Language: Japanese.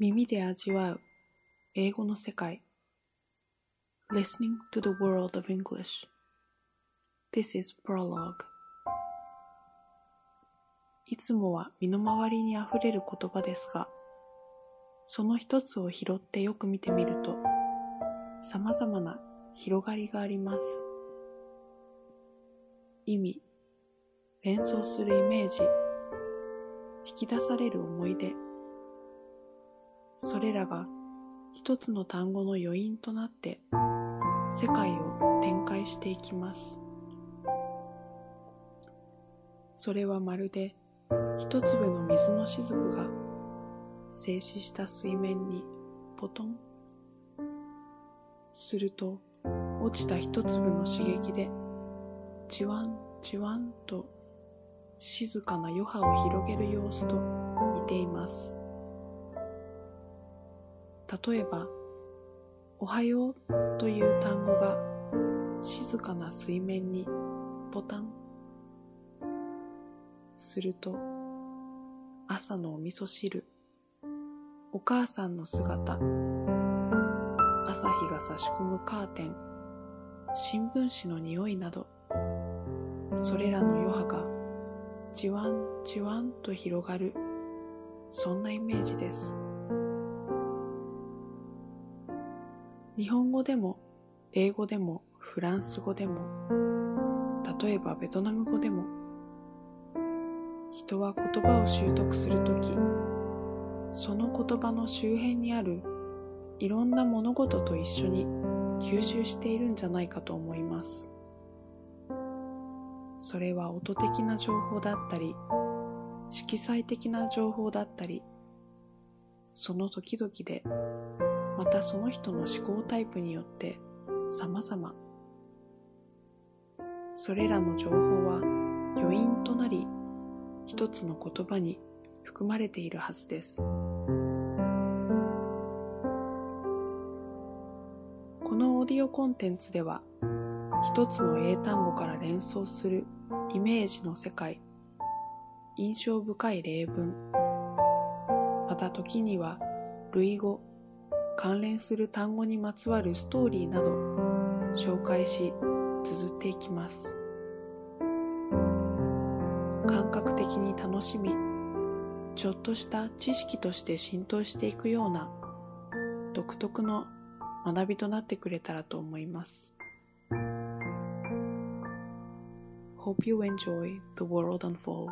耳で味わう。英語の世界。Listening to the world of English. This is Prologue. いつもは身の回りにあふれる言葉ですがその一つを拾ってよく見てみると様々な広がりがあります。意味連想するイメージ引き出される思い出。それらが一つの単語の余韻となって世界を展開していきます。それはまるで一粒の水の雫が静止した水面にポトン。すると落ちた一粒の刺激でじわんじわんと静かな余波を広げる様子と似ています。例えば、おはようという単語が静かな水面にボタン。すると朝のお味噌汁。お母さんの姿。朝日が差し込むカーテン。新聞紙の匂いなど。それらの余波がじわんじわんと広がる。そんなイメージです。日本語でも英語でもフランス語でも例えばベトナム語でも人は言葉を習得するときその言葉の周辺にあるいろんな物事と一緒に吸収しているんじゃないかと思います。それは音的な情報だったり色彩的な情報だったりその時々でまたその人の思考タイプによって様々。それらの情報は余韻となり一つの言葉に含まれているはずです。このオーディオコンテンツでは一つの英単語から連想するイメージの世界印象深い例文また時には類語関連する単語にまつわるストーリーなど紹介し綴っていきます。感覚的に楽しみちょっとした知識として浸透していくような独特の学びとなってくれたらと思います。Hope you enjoy the world unfold.